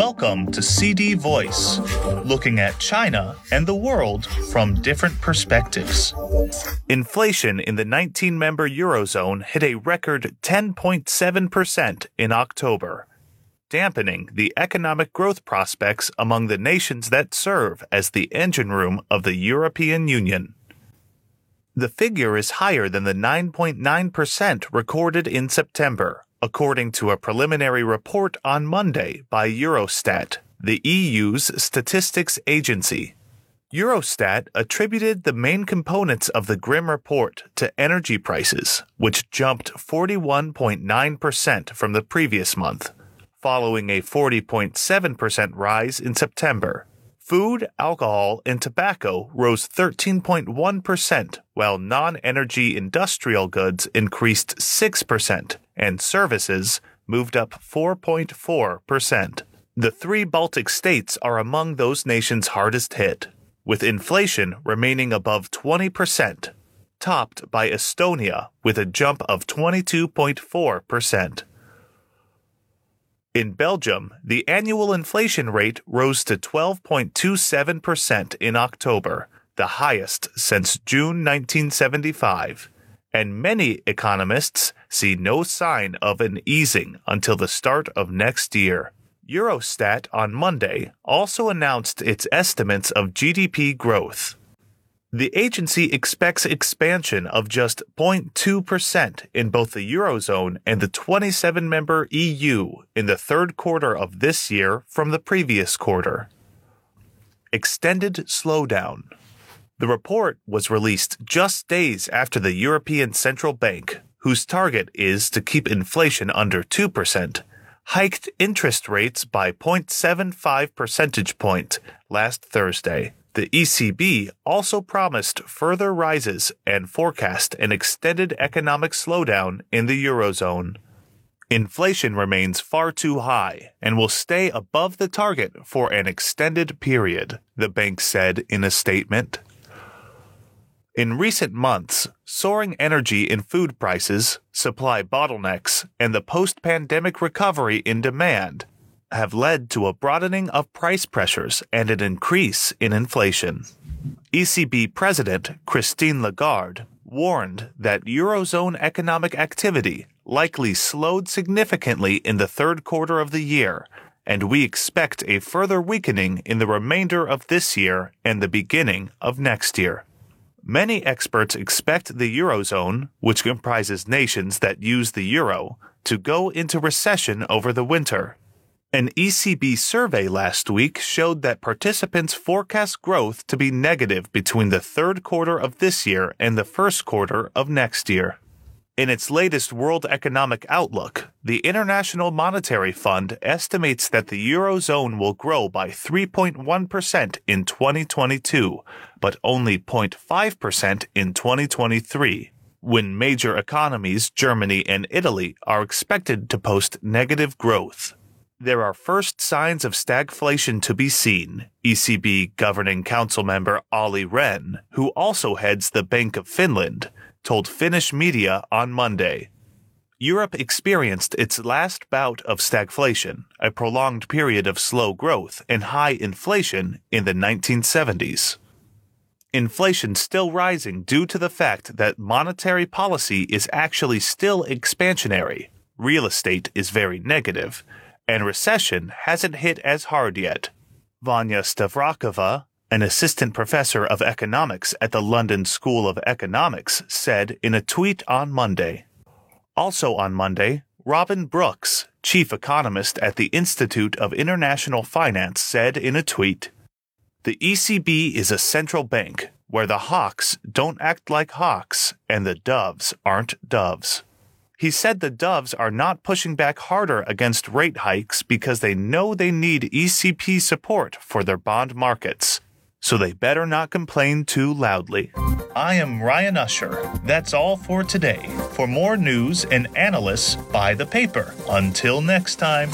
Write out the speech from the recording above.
Welcome to CD Voice, looking at China and the world from different perspectives. Inflation in the 19 member Eurozone hit a record 10.7% in October, dampening the economic growth prospects among the nations that serve as the engine room of the European Union. The figure is higher than the 9.9% recorded in September, according to a preliminary report on Monday by Eurostat, the EU's statistics agency. Eurostat attributed the main components of the grim report to energy prices, which jumped 41.9% from the previous month, following a 40.7% rise in September. Food, alcohol, and tobacco rose 13.1%, while non energy industrial goods increased 6%, and services moved up 4.4%. The three Baltic states are among those nations hardest hit, with inflation remaining above 20%, topped by Estonia with a jump of 22.4%. In Belgium, the annual inflation rate rose to 12.27% in October, the highest since June 1975, and many economists see no sign of an easing until the start of next year. Eurostat on Monday also announced its estimates of GDP growth. The agency expects expansion of just 0.2% in both the Eurozone and the 27 member EU in the third quarter of this year from the previous quarter. Extended slowdown. The report was released just days after the European Central Bank, whose target is to keep inflation under 2%, hiked interest rates by 0.75 percentage point last Thursday. The ECB also promised further rises and forecast an extended economic slowdown in the Eurozone. Inflation remains far too high and will stay above the target for an extended period, the bank said in a statement. In recent months, soaring energy and food prices, supply bottlenecks, and the post pandemic recovery in demand have led to a broadening of price pressures and an increase in inflation. ECB President Christine Lagarde warned that Eurozone economic activity likely slowed significantly in the third quarter of the year, and we expect a further weakening in the remainder of this year and the beginning of next year. Many experts expect the Eurozone, which comprises nations that use the euro, to go into recession over the winter. An ECB survey last week showed that participants forecast growth to be negative between the third quarter of this year and the first quarter of next year. In its latest World Economic Outlook, the International Monetary Fund estimates that the Eurozone will grow by 3.1% in 2022, but only 0.5% in 2023, when major economies, Germany and Italy, are expected to post negative growth. There are first signs of stagflation to be seen, ECB Governing Council member Olli Rehn, who also heads the Bank of Finland, told Finnish media on Monday. Europe experienced its last bout of stagflation, a prolonged period of slow growth and high inflation in the 1970s. Inflation still rising due to the fact that monetary policy is actually still expansionary. Real estate is very negative and recession hasn't hit as hard yet. Vania Stavrakeva, an assistant professor of economics at the London School of Economics, said in a tweet on Monday. Also on Monday, Robin Brooks, chief economist at the Institute of International Finance, said in a tweet The ECB is a central bank where the hawks don't act like hawks and the doves aren't doves. He said the Doves are not pushing back harder against rate hikes because they know they need ECB support for their bond markets. So they better not complain too loudly. I am Ryan Usher. That's all for today. For more news and analysis, buy the paper. Until next time.